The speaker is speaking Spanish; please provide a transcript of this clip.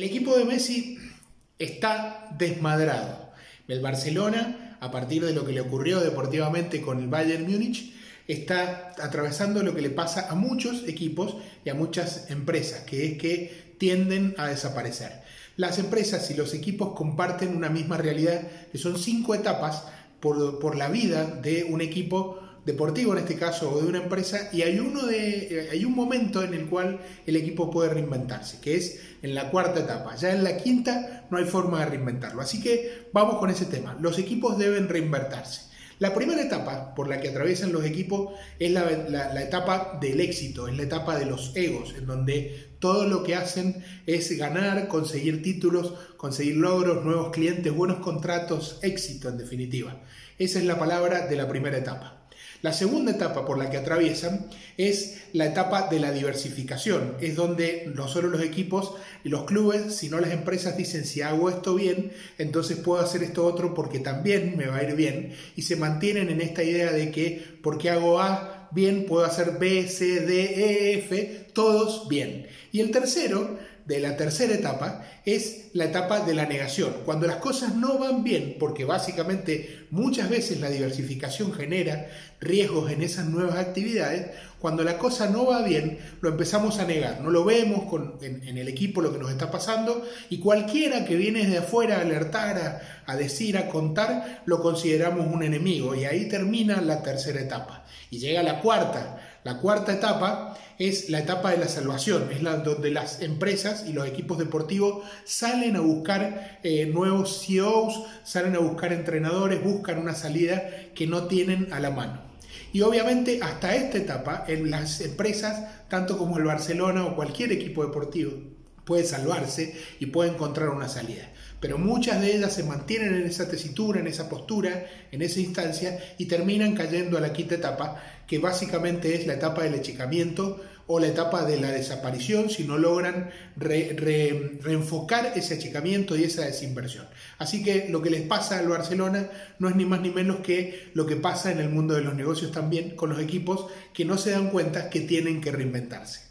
El equipo de Messi está desmadrado. El Barcelona, a partir de lo que le ocurrió deportivamente con el Bayern Múnich, está atravesando lo que le pasa a muchos equipos y a muchas empresas, que es que tienden a desaparecer. Las empresas y los equipos comparten una misma realidad, que son cinco etapas por, por la vida de un equipo deportivo en este caso o de una empresa y hay uno de hay un momento en el cual el equipo puede reinventarse que es en la cuarta etapa ya en la quinta no hay forma de reinventarlo así que vamos con ese tema los equipos deben reinventarse la primera etapa por la que atraviesan los equipos es la, la, etapa del éxito, es la etapa de los egos, en donde todo lo que hacen es ganar, conseguir títulos, conseguir logros, nuevos clientes, buenos contratos, éxito en definitiva. Esa es la palabra de la primera etapa. La segunda etapa por la que atraviesan es la etapa de la diversificación, es donde no solo los equipos y los clubes, sino las empresas dicen si hago esto bien, entonces puedo hacer esto otro porque también me va a ir bien y se mantienen en esta idea de que porque hago A bien puedo hacer B, C, D, E, F, todos bien. Y el tercero de la tercera etapa es la etapa de la negación. Cuando las cosas no van bien, porque básicamente muchas veces la diversificación genera riesgos en esas nuevas actividades, cuando la cosa no va bien, lo empezamos a negar. No lo vemos en, el equipo lo que nos está pasando y cualquiera que viene de afuera a alertar, a decir, a contar, lo consideramos un enemigo. Y ahí termina la tercera etapa. Y llega la cuarta. La cuarta etapa es la etapa de la salvación, es la donde las empresas y los equipos deportivos salen a buscar eh, nuevos CEOs, salen a buscar entrenadores, buscan una salida que no tienen a la mano. Y obviamente hasta esta etapa, en las empresas, tanto como el Barcelona o cualquier equipo deportivo, puede salvarse y puede encontrar una salida. Pero muchas de ellas se mantienen en esa tesitura, en esa postura, en esa instancia y terminan cayendo a la quinta etapa, que básicamente es la etapa del achicamiento o la etapa de la desaparición si no logran reenfocar ese achicamiento y esa desinversión. Así que lo que les pasa al Barcelona no es ni más ni menos que lo que pasa en el mundo de los negocios también con los equipos que no se dan cuenta que tienen que reinventarse.